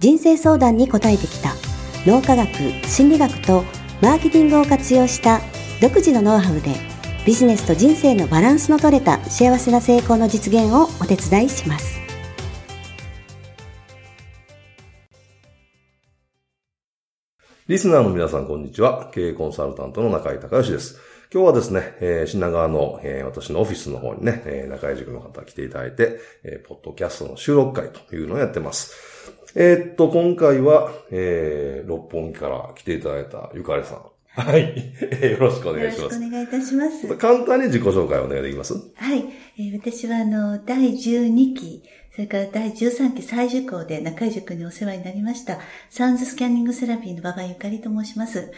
人生相談に応えてきた脳科学心理学とマーケティングを活用した独自のノウハウでビジネスと人生のバランスの取れた幸せな成功の実現をお手伝いしますリスナーの皆さん、こんにちは。経営コンサルタントの中井隆義です。今日はですね、えー、品川の、えー、私のオフィスの方にね、えー、中井塾の方来ていただいて、えー、ポッドキャストの収録会というのをやってます。えー、っと、今回は、えー、六本木から来ていただいたゆかりさん。はい。よろしくお願いします。よろしくお願いいたします。簡単に自己紹介をお願いできます？はい。えー、私は、あの、第12期、それから第13期再受講で中井塾にお世話になりました、サウンズスキャニングセラピーの馬場ゆかりと申します。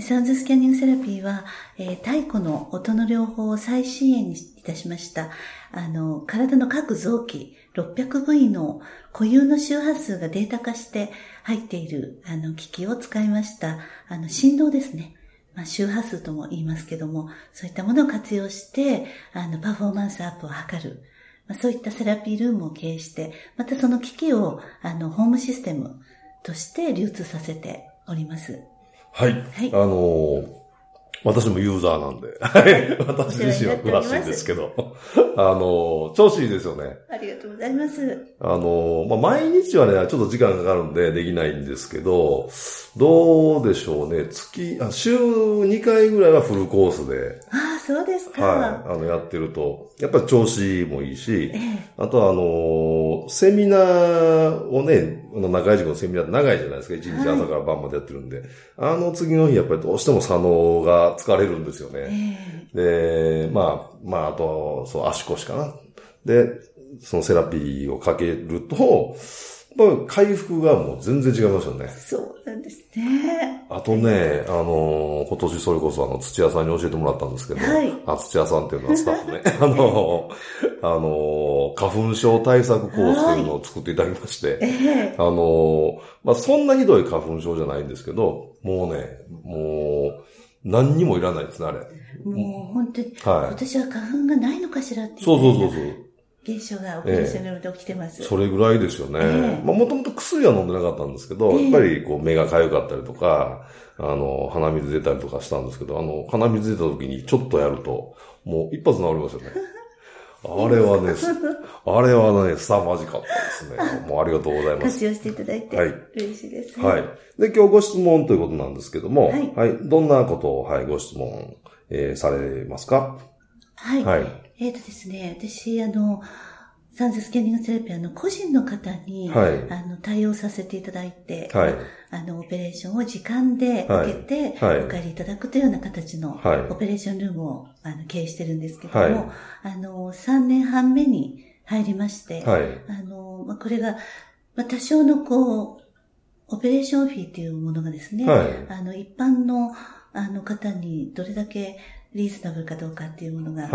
サウンズスキャニングセラピーは、えー、太古の音の療法を最新鋭にいたしました。あの、体の各臓器、600部位の固有の周波数がデータ化して入っている、あの、機器を使いました。あの、振動ですね。まあ、周波数とも言いますけども、そういったものを活用して、あの、パフォーマンスアップを図る。まあ、そういったセラピールームを経営して、またその機器を、あの、ホームシステムとして流通させております。はい。はい、あのー私もユーザーなんで。はい。私自身は詳しいんですけど。あの、調子いいですよね。ありがとうございます。あの、まあ、毎日はね、ちょっと時間かかるんでできないんですけど、どうでしょうね。月、あ週2回ぐらいはフルコースで。ああ、そうですか。はい。あの、やってると、やっぱり調子もいいし、ええ、あとはあの、セミナーをね、中井塾のセミナーって長いじゃないですか。一日朝から晩までやってるんで。はい、あの次の日、やっぱりどうしても左脳が疲れるんですよね。えー、で、まあ、まあ、あと、そう、足腰かな。で、そのセラピーをかけると、まあ、回復がもう全然違いますよね。そうなんですね。あとね、あの今年それこそあの、土屋さんに教えてもらったんですけど、はい、あ土屋さんっていうのはスタッフね、あのあの花粉症対策コースというのを作っていただきまして、はい、あのまあ、そんなひどい花粉症じゃないんですけど、もうね、もう、何にもいらないですね、あれ。もう本当に、はい、今年は花粉がないのかしらっていう。そうそうそうそう。現象がオペレーションによって起きてます。えー、それぐらいですよね。えー、まあもともと薬は飲んでなかったんですけど、えー、やっぱりこう目が痒かったりとか、あの、鼻水出たりとかしたんですけど、あの、鼻水出た時にちょっとやると、もう一発治りますよね。あれはね、あれはね、凄まじかったですね。もうありがとうございます。活用していただいて、はい、嬉しいです、ね、はい。で、今日ご質問ということなんですけども、はい。はい、どんなことを、はい、ご質問、えー、されますか？はい。はい。えっ、ー、とですね、私、あの、サンズスキャニングセラピーの個人の方に、はい、あの対応させていただいて、はい、あのオペレーションを時間で受けて、はい、お帰りいただくというような形のオペレーションルームをあの経営してるんですけども、あの3年半目に入りまして、あのまあ、これが、まあ、多少のこう、オペレーションフィーというものがですね、あの一般のあの方にどれだけリーズナブルかどうかっていうものが、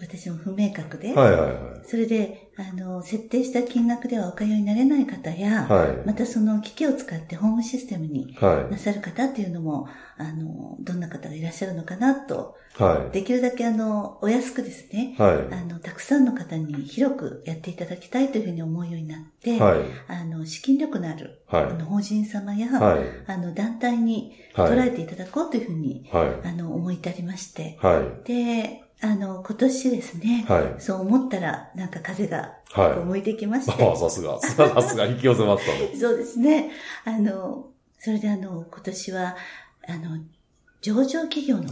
私も不明確で、はいはいはい、それで、あの、設定した金額ではお通いになれない方や、はい、またその機器を使ってホームシステムになさる方っていうのも、あの、どんな方がいらっしゃるのかなと、はい、できるだけあの、お安くですね、はい、あの、たくさんの方に広くやっていただきたいというふうに思うようになって、はい、あの、資金力のある、はい、あの法人様や、はい、あの、団体に捉えていただこうというふうに、はい、あの、思い至りまして、はい、で、あの、今年ですね、はい、そう思ったら、なんか風が、向いてきまして。ああ、さすが。さすが、引き寄せましたね。そうですね。あの、それであの、今年は、あの、上場企業の、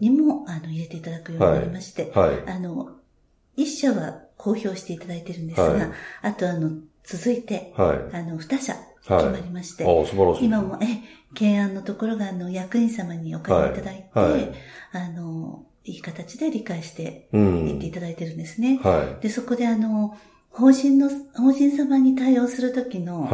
にも、あの、入れていただくようになりまして、はい、あの、一社は公表していただいてるんですが、あとあの、続いて、あの、二社決まりまして、あ素晴らしい。今も、え、懸案のところが、あの、役員様にお金をいただいて、あの、いい形で理解していっていただいてるんですね。はい、で、そこであの、法人の、法人様に対応するときの、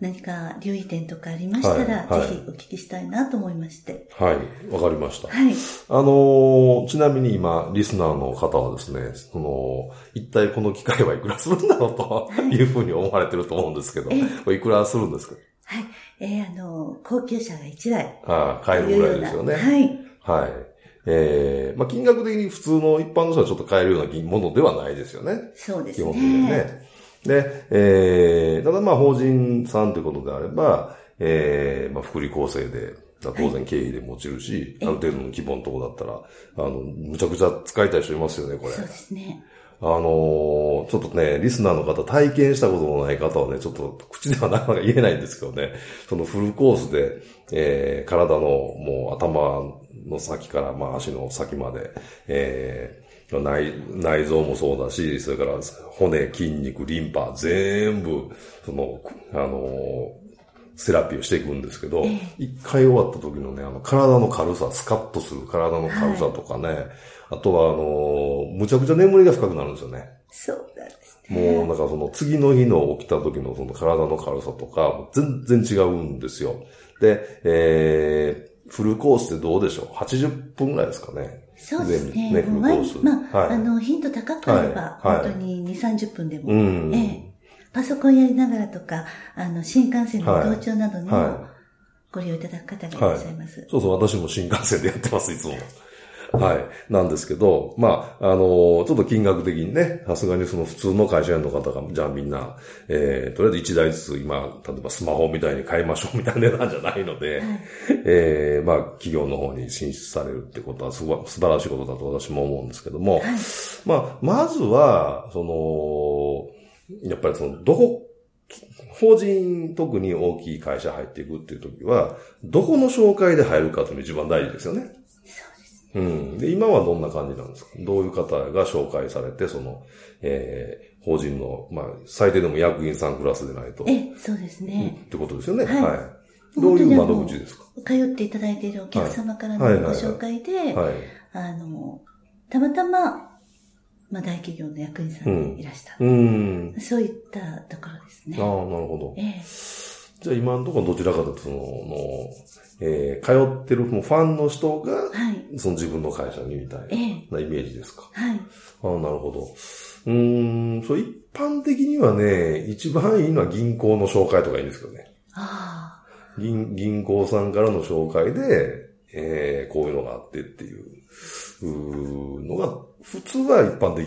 何か留意点とかありましたら、はい、ぜひお聞きしたいなと思いまして。はい、わかりました。はい。あのちなみに今、リスナーの方はですね、その、一体この機械はいくらするんだろうというふうに思われてると思うんですけど、これいくらするんですか？はい。えー、あの、高級車が1台。ああ、買えるぐらいですよね。はい。はい。ええー、まあ、金額的に普通の一般の人はちょっと買えるようなものではないですよね。そうですね。基本的にね。で、ええー、ただまあ、法人さんということであれば、ええー、まあ、福利厚生で、当然経費でもちるし、はい、ある程度の規模のとこだったら、あの、むちゃくちゃ使いたい人いますよね、これ。そうですね。あのー、ちょっとね、リスナーの方体験したことのない方はね、ちょっと口ではなかなか言えないんですけどね、そのフルコースで、えー、体のもう頭の先から、まあ足の先まで、えー、内内臓もそうだし、それから骨、筋肉、リンパ、全部、その、あのーセラピーをしていくんですけど、一、回終わった時のね、あの、体の軽さ、スカッとする体の軽さとかね、はい、あとは、あの、むちゃくちゃ眠りが深くなるんですよね。そうなんですね。もう、なんかその次の日の起きた時のその体の軽さとか、全然違うんですよ。で、えー、フルコースってどうでしょう ?80 分ぐらいですかね。そうですね。ねフルコース。まあ、はい、あの、頻度高ければ、本当に2、30分でも。うん、ええパソコンやりながらとか、あの、新幹線の同調などにもご利用いただく方がいらっしゃいます。はい、そうそう、私も新幹線でやってます、いつも。はい。なんですけど、まあ、あの、ちょっと金額的にね、さすがにその普通の会社員の方が、じゃあみんな、えー、とりあえず1台ずつ今、例えばスマホみたいに買いましょうみたいな値段じゃないので、はい、えー、まあ、企業の方に進出されるってことはすご素晴らしいことだと私も思うんですけども、はい、まあ、まずは、その、やっぱりその、どこ、法人特に大きい会社入っていくっていう時は、どこの紹介で入るかというのが一番大事ですよね。そうん。で、今はどんな感じなんですか？どういう方が紹介されて、その、えー、法人の、まあ、最低でも役員さんクラスでないと。え、そうですね。ってことですよね。はい。はい、どういう窓口ですか？通っていただいているお客様からのご紹介で、はい。あの、たまたま、まあ、大企業の役員さんでいらした。うん。そういったところですね。ああ、なるほど。ええじゃあ今のところどちらかというと、その、のえー、通ってるファンの人が、はい、その自分の会社にみたいなイメージですか？はい。ああ、なるほど。うん、そう、一般的にはね、一番いいのは銀行の紹介とかいいんですけどね。ああ。銀、銀行さんからの紹介で、えー、こういうのがあってっていう、うのが普通は一般的、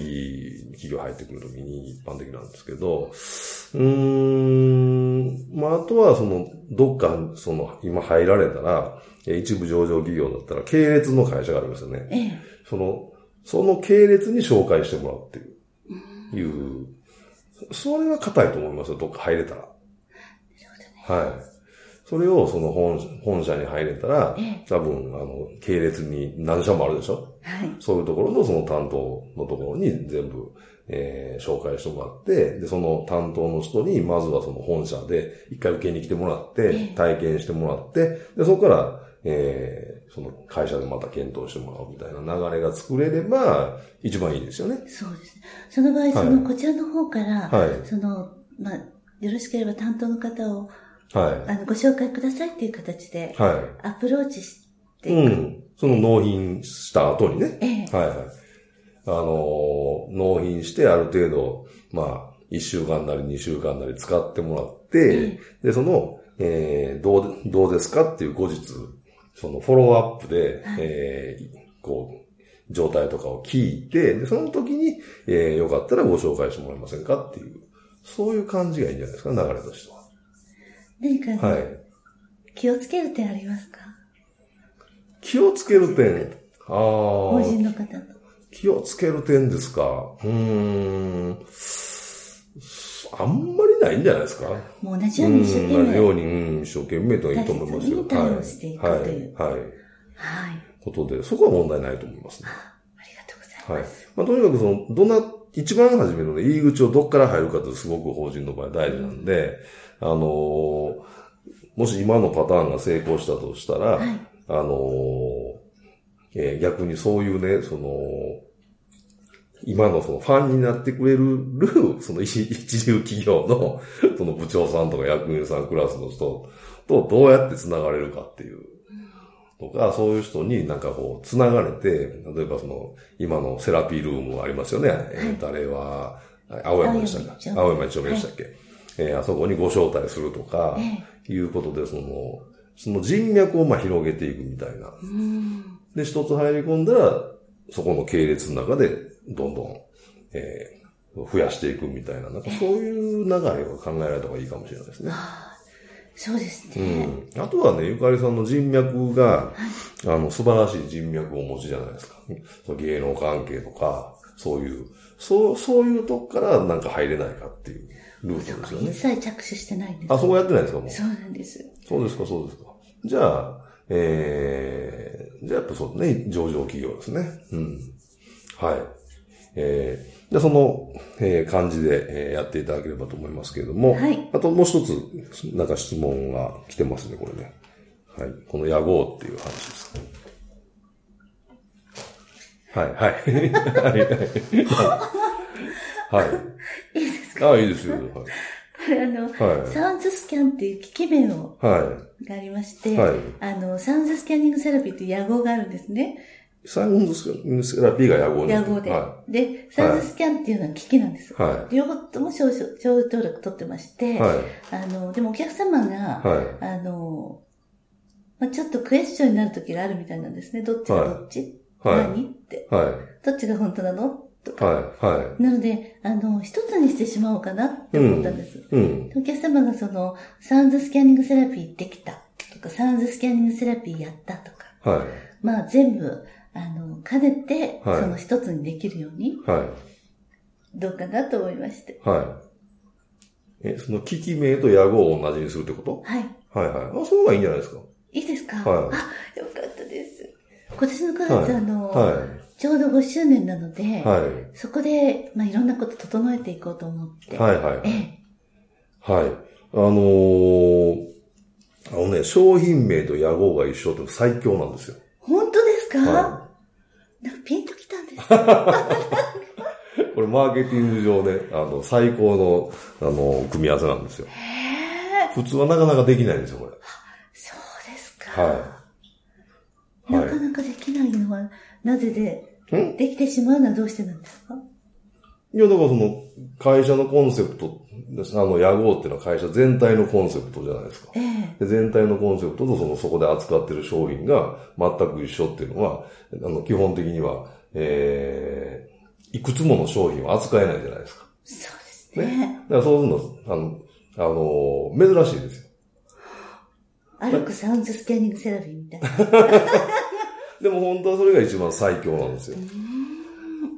企業入ってくるときに一般的なんですけど、うーん、まあ、あとはその、どっか、その、今入られたら、一部上場企業だったら、系列の会社がありますよね。ええ、その、その系列に紹介してもらうっていう、いう、それは硬いと思いますよ、どっか入れたら。はい。それをその本本社に入れたら、ええ、多分、あの、系列に何社もあるでしょ？はい。そういうところのその担当のところに全部、えー、紹介してもらって、で、その担当の人に、まずはその本社で一回受けに来てもらって、体験してもらって、で、そこから、えー、その会社でまた検討してもらうみたいな流れが作れれば、一番いいですよね。そうですね。その場合、その、こちらの方から、はい、その、まあ、よろしければ担当の方を、はい。あの、ご紹介くださいっていう形で、はい。アプローチしていく。うん。その納品した後にね。ええ。はいはい。あの、納品してある程度、まあ、一週間なり二週間なり使ってもらって、ええ、で、その、えー、どう、どうですかっていう後日、そのフォローアップで、はい、えー、こう、状態とかを聞いて、で、その時に、えー、よかったらご紹介してもらえませんかっていう、そういう感じがいいんじゃないですか、流れとしては。何か、はい、気をつける点ありますか？気をつける点。ああ。法人の方と。気をつける点ですか？うん。あんまりないんじゃないですか？もう同じように一生懸命。同じように、うん、一生懸命といいと思いますよ。対応してい。はい。はい。はい。ことで、そこは問題ないと思いますね。ありがとうございます。はい。まあ、とにかくその、どんな、一番初めのね、入り口をどっから入るかってすごく法人の場合大事なんで、あのー、もし今のパターンが成功したとしたら、はい、あのー、えー、逆にそういうね、その、今のそのファンになってくれる、その 一流企業の、その部長さんとか役員さんクラスの人とどうやって繋がれるかっていう。とか、そういう人になんかこう、繋がれて、例えばその、今のセラピールームありますよね。はい、えー、誰は、青山でしたっけ？青山一丁目でしたっけ、はい、えー、あそこにご招待するとか、いうことで、その、その人脈をまあ広げていくみたいな。で、一つ入り込んだら、そこの系列の中で、どんどん、えー、増やしていくみたいな、なんかそういう流れを考えられた方がいいかもしれないですね。そうですね。うん。あとはね、ゆかりさんの人脈が、はい、あの、素晴らしい人脈をお持ちじゃないですか。そ芸能関係とか、そういう、そう、そういうとこからなんか入れないかっていうルートですよね。一切着手してないんです。あ、そこやってないですかもう。そうなんです。そうですか、そうですか。じゃあ、えー、じゃあやっぱそうね、上場企業ですね。うん。はい。えー、じゃあその、えー、感じで、えー、やっていただければと思いますけれども、はい。あともう一つ、なんか質問が来てますね、これね。はい。この野号っていう話です。はい、はい。はい、はい。はい。いいですか？あ、いいですよ。はい。あの、はい、サウンズスキャンっていう機器名を、はい。がありまして、はい。あの、サウンズスキャニングセラピーっていう野号があるんですね。サウンズスキャングセラピーが野号野号で、はい。で、サウンズスキャンっていうのは機器なんです。はい。両方とも商標登録取ってまして、はい。あの、でもお客様が、はい。あの、まあ、ちょっとクエスチョンになる時があるみたいなんですね。どっちがどっち、はい、何？って。はい。どっちが本当なの？とか。はい、はい。なので、あの、一つにしてしまおうかなって思ったんです。うん。お客様がその、サウンドスキャニングセラピーできたとか、サウンドスキャニングセラピーやったとか。はい。まあ全部、あの、兼ねて、その一つにできるように。はい。どうかなと思いまして。はい。え、その機器名と野号を同じにするってこと？はい。はいはい。あ、その方がいいんじゃないですか。いいですか？はい。あ、よかったです。今年の9月、はい、あの、はい。ちょうど5周年なので、はい、そこで、まあ、いろんなこと整えていこうと思って。はいはい。ええ、はい。あのー、あのね、商品名と屋号が一緒って最強なんですよ。本当ですか、はい、なんかピンときたんです これマーケティング上ね、あの、最高の、あの、組み合わせなんですよ。普通はなかなかできないんですよ、これ。そうですか。はい。なかなかできないのは、なぜで、できてしまうのはどうしてなんですか？いや、だからその、会社のコンセプト、あの、屋号っていうのは会社全体のコンセプトじゃないですか。ええ、で全体のコンセプトとその、そこで扱ってる商品が全く一緒っていうのは、あの、基本的には、ええー、いくつもの商品を扱えないじゃないですか。そうですね。ねだからそういうの、あの、あの、珍しいですよ。歩くサウンズスキャニングセラピーみたいな。でも本当はそれが一番最強なんですよ。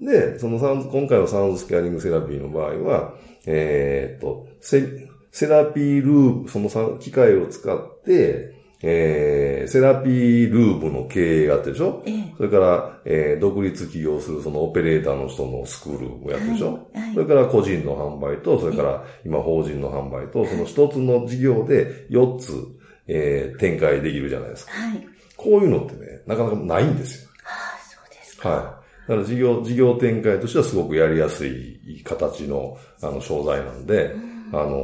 で、そのサウン今回のサウンドスキャニングセラピーの場合は、えー、っと、セセラピールーブ、その機械を使って、えー、セラピールーブの経営があってでしょ、ええ、それから、えー、独立起業するそのオペレーターの人のスクールをやってるでしょ、はいはい、それから個人の販売と、それから今法人の販売と、その一つの事業で4つ、えー、展開できるじゃないですか。はい。こういうのってね、なかなかないんですよ。ああ、そうですか。はい。だから事業、事業展開としてはすごくやりやすい形の、あの、商材なんで、うん、あの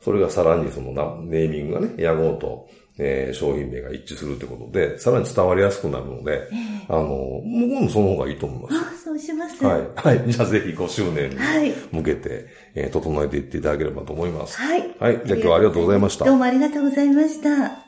それがさらにそのネーミングがね、屋号と、えー、商品名が一致するってことで、さらに伝わりやすくなるので、えー、あの、僕もその方がいいと思います。あ、そうします。はい。はい。じゃあぜひ5周年に向けて、はい、えー、整えていっていただければと思います。はい。はい。じゃあ今日はありがとうございました。どうもありがとうございました。